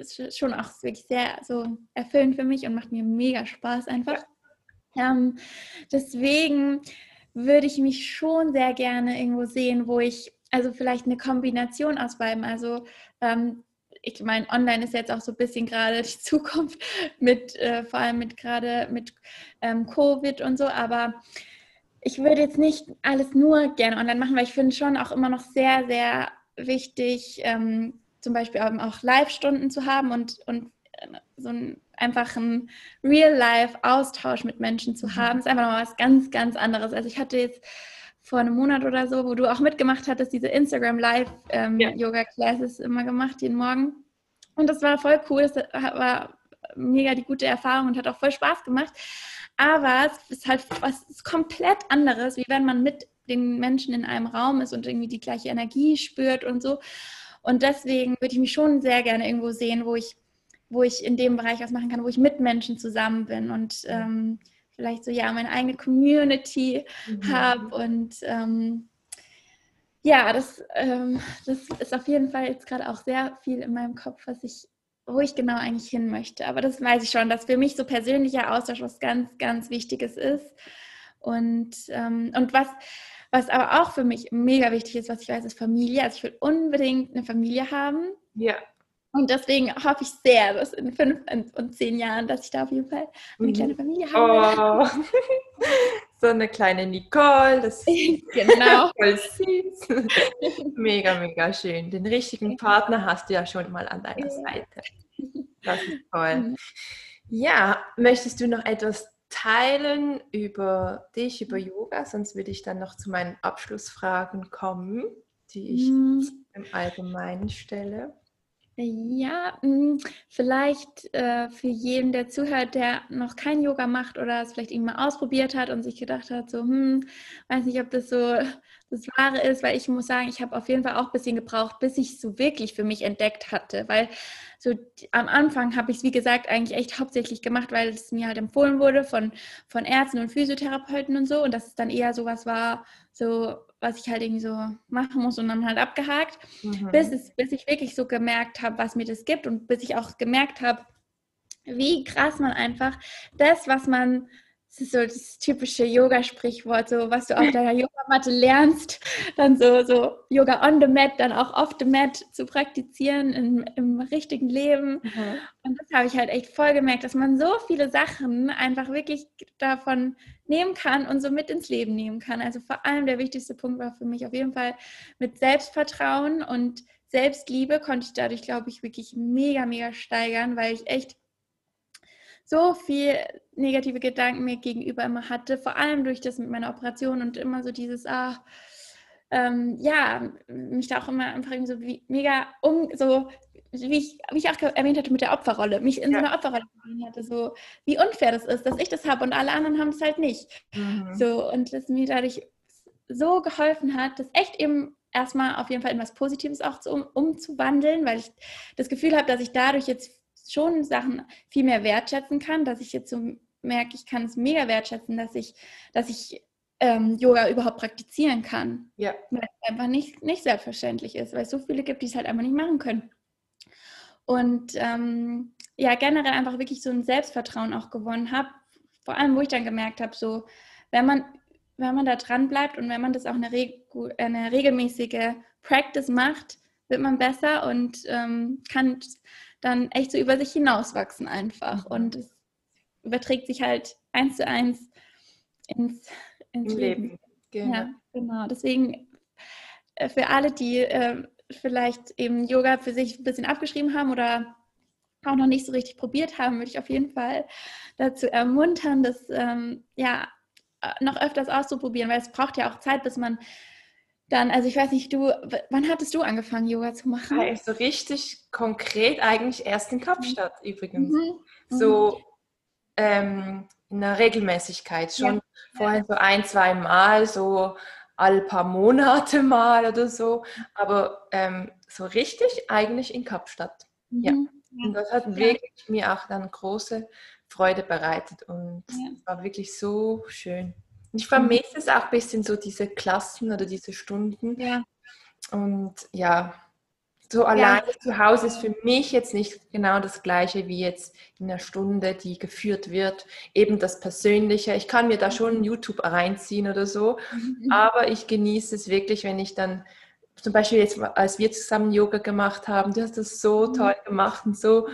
ist schon auch wirklich sehr so erfüllend für mich und macht mir mega Spaß einfach. Ähm, deswegen würde ich mich schon sehr gerne irgendwo sehen, wo ich also vielleicht eine Kombination aus beiden. Also ähm, ich meine, online ist jetzt auch so ein bisschen gerade die [LAUGHS] Zukunft mit, äh, vor allem mit gerade mit ähm, Covid und so, aber ich würde jetzt nicht alles nur gerne online machen, weil ich finde schon auch immer noch sehr, sehr wichtig, ähm, zum Beispiel auch Live-Stunden zu haben und, und äh, so einen einfachen Real-Life-Austausch mit Menschen zu mhm. haben, ist einfach noch was ganz, ganz anderes. Also ich hatte jetzt vor einem Monat oder so, wo du auch mitgemacht hattest, diese Instagram Live ähm, ja. Yoga Classes immer gemacht, jeden Morgen. Und das war voll cool, das war mega die gute Erfahrung und hat auch voll Spaß gemacht. Aber es ist halt was komplett anderes, wie wenn man mit den Menschen in einem Raum ist und irgendwie die gleiche Energie spürt und so. Und deswegen würde ich mich schon sehr gerne irgendwo sehen, wo ich, wo ich in dem Bereich was machen kann, wo ich mit Menschen zusammen bin und ähm, vielleicht so ja meine eigene Community mhm. habe und ähm, ja, das, ähm, das ist auf jeden Fall jetzt gerade auch sehr viel in meinem Kopf, was ich, wo ich genau eigentlich hin möchte. Aber das weiß ich schon, dass für mich so persönlicher Austausch was ganz, ganz Wichtiges ist. Und, ähm, und was, was aber auch für mich mega wichtig ist, was ich weiß, ist Familie. Also ich will unbedingt eine Familie haben. Ja. Und deswegen hoffe ich sehr, dass in fünf und zehn Jahren, dass ich da auf jeden Fall eine mhm. kleine Familie habe. Oh. [LAUGHS] so eine kleine Nicole, das [LAUGHS] ist genau. [LAUGHS] voll süß. mega, mega schön. Den richtigen Partner hast du ja schon mal an deiner Seite. Das ist toll. Mhm. Ja, möchtest du noch etwas teilen über dich, über Yoga? Sonst würde ich dann noch zu meinen Abschlussfragen kommen, die ich mhm. im Allgemeinen stelle. Ja, hm, vielleicht äh, für jeden, der zuhört, der noch kein Yoga macht oder es vielleicht irgendwann mal ausprobiert hat und sich gedacht hat, so, hm, weiß nicht, ob das so das Wahre ist, weil ich muss sagen, ich habe auf jeden Fall auch ein bisschen gebraucht, bis ich es so wirklich für mich entdeckt hatte, weil so am Anfang habe ich es, wie gesagt, eigentlich echt hauptsächlich gemacht, weil es mir halt empfohlen wurde von, von Ärzten und Physiotherapeuten und so und dass es dann eher sowas war, so was ich halt irgendwie so machen muss und dann halt abgehakt, mhm. bis, es, bis ich wirklich so gemerkt habe, was mir das gibt und bis ich auch gemerkt habe, wie krass man einfach das, was man das ist so das typische Yoga-Sprichwort, so was du auf [LAUGHS] deiner Yogamatte lernst, dann so, so Yoga on the mat, dann auch off the mat zu praktizieren im, im richtigen Leben. Mhm. Und das habe ich halt echt voll gemerkt, dass man so viele Sachen einfach wirklich davon nehmen kann und so mit ins Leben nehmen kann. Also vor allem der wichtigste Punkt war für mich auf jeden Fall mit Selbstvertrauen und Selbstliebe konnte ich dadurch, glaube ich, wirklich mega, mega steigern, weil ich echt so viel negative Gedanken mir gegenüber immer hatte, vor allem durch das mit meiner Operation und immer so dieses, ah, ähm, ja, mich da auch immer einfach irgendwie so wie mega um, so wie ich, wie ich auch erwähnt hatte mit der Opferrolle, mich in ja. so einer Opferrolle gesehen hatte, so wie unfair das ist, dass ich das habe und alle anderen haben es halt nicht. Mhm. So, und das mir dadurch so geholfen hat, das echt eben erstmal auf jeden Fall in was Positives auch zu, um, umzuwandeln, weil ich das Gefühl habe, dass ich dadurch jetzt schon Sachen viel mehr wertschätzen kann, dass ich jetzt so merke, ich kann es mega wertschätzen, dass ich, dass ich ähm, Yoga überhaupt praktizieren kann. Ja. Weil es einfach nicht, nicht selbstverständlich ist, weil es so viele gibt, die es halt einfach nicht machen können. Und ähm, ja, generell einfach wirklich so ein Selbstvertrauen auch gewonnen habe. Vor allem, wo ich dann gemerkt habe, so, wenn man, wenn man da dran bleibt und wenn man das auch eine, Reg eine regelmäßige Practice macht, wird man besser und ähm, kann dann echt so über sich hinauswachsen einfach. Mhm. Und es überträgt sich halt eins zu eins ins, ins Leben. Leben. Genau. Ja, genau. Deswegen äh, für alle, die äh, vielleicht eben Yoga für sich ein bisschen abgeschrieben haben oder auch noch nicht so richtig probiert haben, würde ich auf jeden Fall dazu ermuntern, das ähm, ja äh, noch öfters auszuprobieren, weil es braucht ja auch Zeit, bis man dann, also ich weiß nicht, du, wann hattest du angefangen, Yoga zu machen? Ja, so richtig konkret eigentlich erst in Kapstadt mhm. übrigens. Mhm. So ähm, in der Regelmäßigkeit. Schon ja. vorher so ein, zwei Mal, so alle paar Monate [LAUGHS] mal oder so. Aber ähm, so richtig eigentlich in Kapstadt. Mhm. Ja. Und das hat wirklich mir auch dann große Freude bereitet und es war wirklich so schön. Ich vermisse es auch ein bisschen so diese Klassen oder diese Stunden. Ja. Und ja, so alleine ja. zu Hause ist für mich jetzt nicht genau das gleiche wie jetzt in einer Stunde, die geführt wird. Eben das Persönliche. Ich kann mir da schon YouTube reinziehen oder so, mhm. aber ich genieße es wirklich, wenn ich dann zum Beispiel jetzt, als wir zusammen Yoga gemacht haben, du hast das so mhm. toll gemacht und so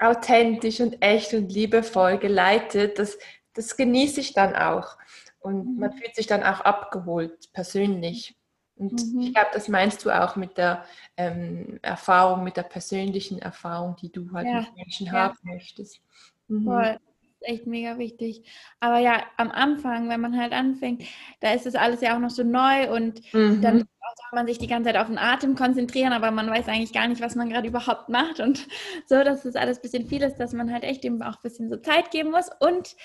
authentisch und echt und liebevoll geleitet. Das, das genieße ich dann auch. Und mhm. man fühlt sich dann auch abgeholt, persönlich. Und mhm. ich glaube, das meinst du auch mit der ähm, Erfahrung, mit der persönlichen Erfahrung, die du halt ja. mit Menschen ja. haben möchtest. Mhm. Voll echt mega wichtig. Aber ja, am Anfang, wenn man halt anfängt, da ist das alles ja auch noch so neu und mhm. dann soll man sich die ganze Zeit auf den Atem konzentrieren, aber man weiß eigentlich gar nicht, was man gerade überhaupt macht und [LAUGHS] so, dass das alles ein bisschen viel ist, dass man halt echt eben auch ein bisschen so Zeit geben muss und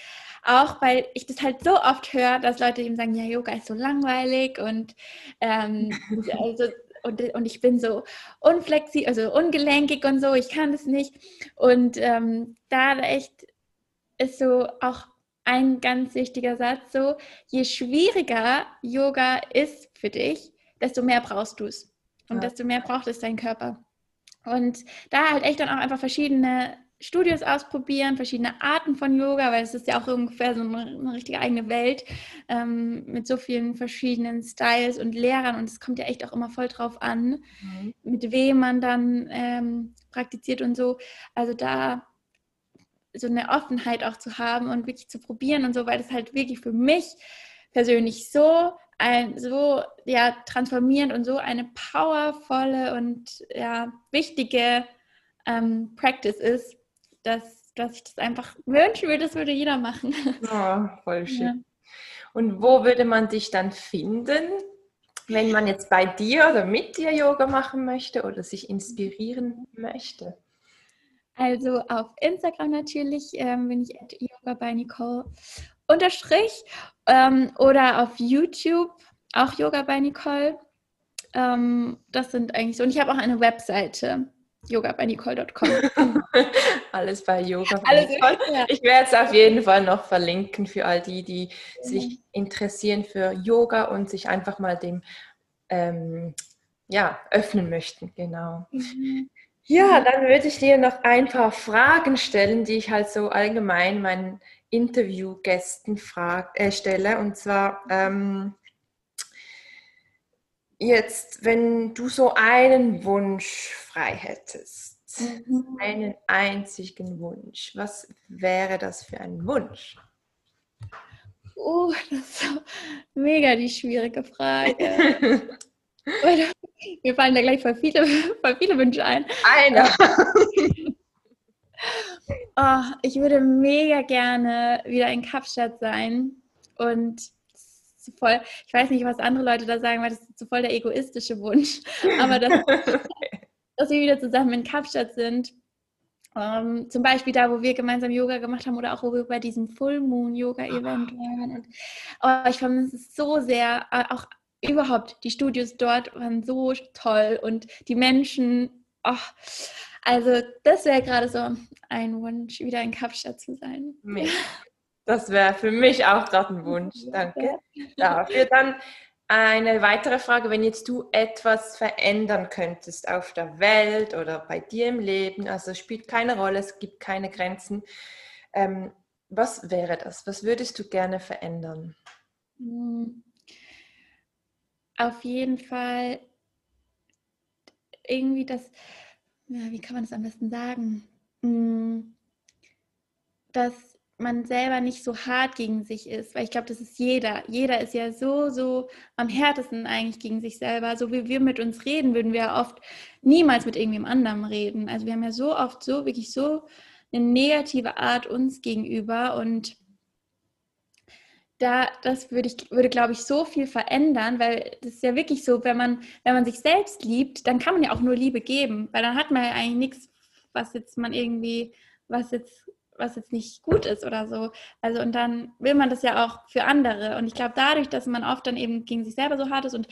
auch, weil ich das halt so oft höre, dass Leute eben sagen, ja, Yoga ist so langweilig und ähm, [LAUGHS] also und, und ich bin so unflexibel, also ungelenkig und so, ich kann das nicht. Und ähm, da echt ist so auch ein ganz wichtiger Satz so, je schwieriger Yoga ist für dich, desto mehr brauchst du es. Und ja. desto mehr braucht es dein Körper. Und da halt echt dann auch einfach verschiedene Studios ausprobieren, verschiedene Arten von Yoga, weil es ist ja auch ungefähr so eine, eine richtige eigene Welt ähm, mit so vielen verschiedenen Styles und Lehrern und es kommt ja echt auch immer voll drauf an, mhm. mit wem man dann ähm, praktiziert und so. Also da so eine Offenheit auch zu haben und wirklich zu probieren und so, weil das halt wirklich für mich persönlich so ein so ja transformierend und so eine powervolle und ja wichtige ähm, Practice ist, dass, dass ich das einfach wünschen würde, das würde jeder machen. [LAUGHS] Oh, voll schön. Ja. Und wo würde man dich dann finden, wenn man jetzt bei dir oder mit dir Yoga machen möchte oder sich inspirieren möchte? Also auf Instagram natürlich ähm, bin ich at Yoga by Nicole unterstrich ähm, oder auf YouTube auch Yoga by Nicole. Ähm, das sind eigentlich so. Und ich habe auch eine Webseite yogabynicole.com. [LAUGHS] Alles bei Yoga. Alles Nicole. Ja. Ich werde es auf jeden Fall noch verlinken für all die, die mhm. sich interessieren für Yoga und sich einfach mal dem ähm, ja, öffnen möchten. Genau. Mhm. Ja, dann würde ich dir noch ein paar Fragen stellen, die ich halt so allgemein meinen Interviewgästen äh, stelle. Und zwar ähm, jetzt, wenn du so einen Wunsch frei hättest, mhm. einen einzigen Wunsch, was wäre das für ein Wunsch? Oh, das ist mega die schwierige Frage. [LAUGHS] Mir fallen da gleich voll viele, voll viele Wünsche ein. Einer. oh, ich würde mega gerne wieder in Kapstadt sein und voll, ich weiß nicht, was andere Leute da sagen, weil das ist so voll der egoistische Wunsch, aber dass, [LAUGHS] dass wir wieder zusammen in Kapstadt sind. Um, ähm, zum Beispiel da, wo wir gemeinsam Yoga gemacht haben oder auch wo wir bei diesem Full Moon Yoga Event waren. Und, oh, ich vermisse es so sehr, auch überhaupt, die Studios dort waren so toll und die Menschen, oh, also das wäre gerade so ein Wunsch, wieder in Kapstadt zu sein. Das wäre für mich auch gerade ein Wunsch. Danke dafür. Dann eine weitere Frage, wenn jetzt du etwas verändern könntest auf der Welt oder bei dir im Leben, also spielt keine Rolle, es gibt keine Grenzen. Ähm, was wäre das? Was würdest du gerne verändern? Hm auf jeden Fall irgendwie das, ja, wie kann man das am besten sagen, hm, dass man selber nicht so hart gegen sich ist, weil ich glaube, das ist jeder. Jeder ist ja so, so am härtesten eigentlich gegen sich selber. So wie wir mit uns reden, würden wir ja oft niemals mit irgendwem anderem reden. Also wir haben ja so oft so, wirklich so eine negative Art uns gegenüber und da, das würde ich, würde, glaube ich, so viel verändern, weil das ist ja wirklich so, wenn man, wenn man sich selbst liebt, dann kann man ja auch nur Liebe geben, weil dann hat man ja eigentlich nichts, was jetzt man irgendwie, was jetzt, was jetzt nicht gut ist oder so. Also und dann will man das ja auch für andere. Und ich glaube, dadurch, dass man oft dann eben gegen sich selber so hart ist und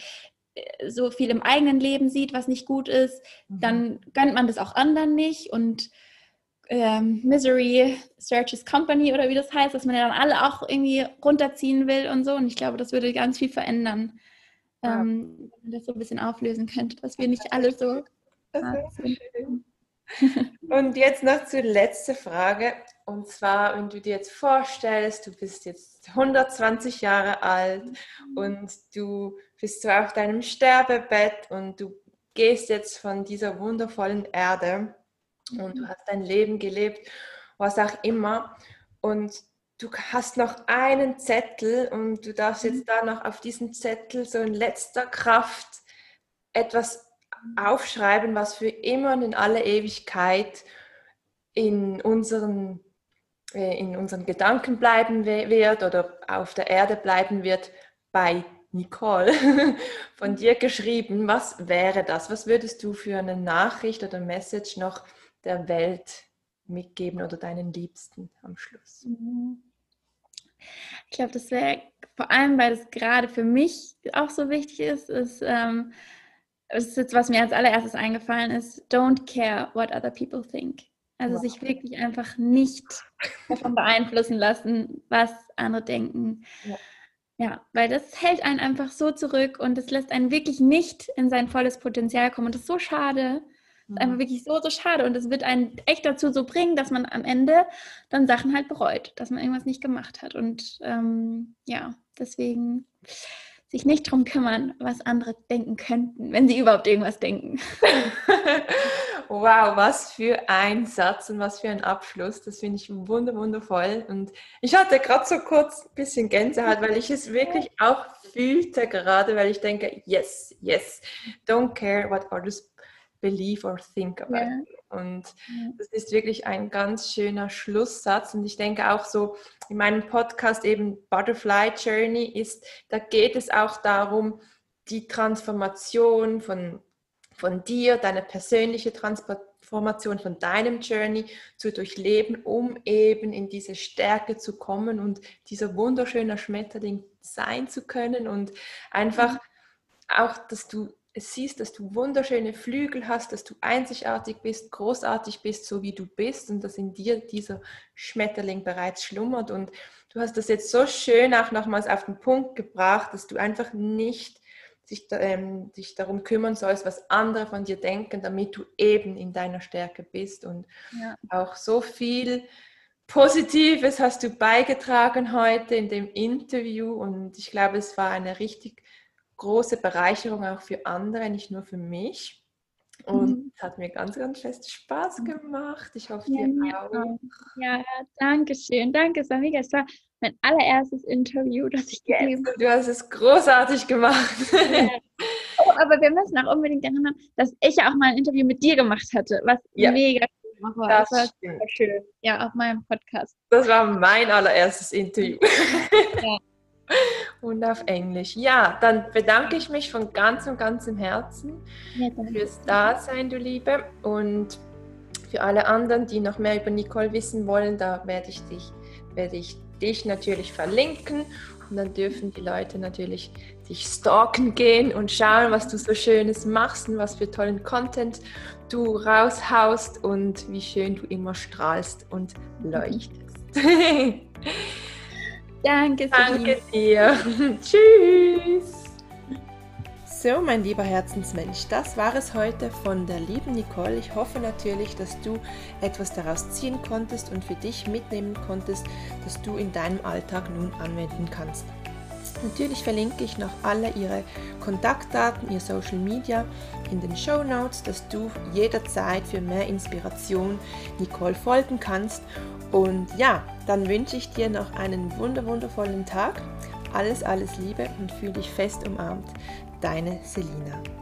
äh, so viel im eigenen Leben sieht, was nicht gut ist, mhm. dann gönnt man das auch anderen nicht und ähm, Misery Searches Company oder wie das heißt, dass man ja dann alle auch irgendwie runterziehen will und so. Und ich glaube, das würde ganz viel verändern, ja. ähm, wenn man das so ein bisschen auflösen könnte, dass wir nicht alle so. und jetzt noch zur letzten Frage. Und zwar, wenn du dir jetzt vorstellst, du bist jetzt 120 Jahre alt und du bist du auf deinem Sterbebett und du gehst jetzt von dieser wundervollen Erde und du hast dein Leben gelebt, was auch immer. Und du hast noch einen Zettel und du darfst jetzt da noch auf diesen Zettel so in letzter Kraft etwas aufschreiben, was für immer und in alle Ewigkeit in unseren, in unseren Gedanken bleiben wird oder auf der Erde bleiben wird bei Nicole [LAUGHS] von dir geschrieben. Was wäre das? Was würdest du für eine Nachricht oder Message noch der Welt mitgeben oder deinen Liebsten am Schluss? Mhm. Ich glaube, das wäre vor allem, weil es gerade für mich auch so wichtig ist, ist, ähm, ist jetzt, was mir als allererstes eingefallen ist, don't care what other people think. Also wow. sich wirklich einfach nicht davon beeinflussen lassen, was andere denken. Ja. ja. weil das hält einen einfach so zurück und es lässt einen wirklich nicht in sein volles Potenzial kommen. Und das ist so schade. Das ist einfach mhm. wirklich so, so schade. Und es wird einen echt dazu so bringen, dass man am Ende dann Sachen halt bereut, dass man irgendwas nicht gemacht hat. Und ähm, ja, deswegen sich nicht darum kümmern, was andere denken könnten, wenn sie überhaupt irgendwas denken. [LAUGHS] wow, was für ein Satz und was für ein Abschluss. Das finde ich wunder, wundervoll. Und ich hatte gerade so kurz ein bisschen Gänsehaut, weil ich es wirklich auch fühlte gerade, weil ich denke, yes, yes, don't care what others believe or think about. Yeah. Und das ist wirklich ein ganz schöner Schlusssatz. Und ich denke auch so in meinem Podcast eben Butterfly Journey ist, da geht es auch darum, die Transformation von, von dir, deine persönliche Transformation von deinem Journey zu durchleben, um eben in diese Stärke zu kommen und dieser wunderschöne Schmetterling sein zu können und einfach auch, dass du es siehst, dass du wunderschöne Flügel hast, dass du einzigartig bist, großartig bist, so wie du bist und dass in dir dieser Schmetterling bereits schlummert. Und du hast das jetzt so schön auch nochmals auf den Punkt gebracht, dass du einfach nicht sich, ähm, dich darum kümmern sollst, was andere von dir denken, damit du eben in deiner Stärke bist. Und ja. auch so viel Positives hast du beigetragen heute in dem Interview. Und ich glaube, es war eine richtig große Bereicherung auch für andere, nicht nur für mich. Und mhm. es hat mir ganz, ganz fest Spaß gemacht. Ich hoffe, ja, dir auch. Ja, danke schön. Danke, Samika. Es war mein allererstes Interview, das ich gegeben habe. Du hast es großartig gemacht. [LAUGHS] Oh, aber wir müssen auch unbedingt erinnern, dass ich ja auch mal ein Interview mit dir gemacht hatte, was ja. mega cool war. Das, das war schön. Ja, auf meinem Podcast. Das war mein allererstes Interview. Ja. [LAUGHS] Und auf Englisch. Ja, dann bedanke ich mich von ganzem, ganzem Herzen ja, fürs Dasein, du Liebe. Und für alle anderen, die noch mehr über Nicole wissen wollen, da werde ich dich, werde ich dich natürlich verlinken. Und dann dürfen die Leute natürlich dich stalken gehen und schauen, was du so Schönes machst und was für tollen Content du raushaust und wie schön du immer strahlst und leuchtest. [LAUGHS] Danke, Danke dir. [LAUGHS] Tschüss. So, mein lieber Herzensmensch, das war es heute von der lieben Nicole. Ich hoffe natürlich, dass du etwas daraus ziehen konntest und für dich mitnehmen konntest, dass du in deinem Alltag nun anwenden kannst. Natürlich verlinke ich noch alle ihre Kontaktdaten, ihr Social Media in den Show Notes, dass du jederzeit für mehr Inspiration Nicole folgen kannst. Und ja, dann wünsche ich dir noch einen wunderwundervollen Tag. Alles, alles Liebe und fühle dich fest umarmt. Deine Selina.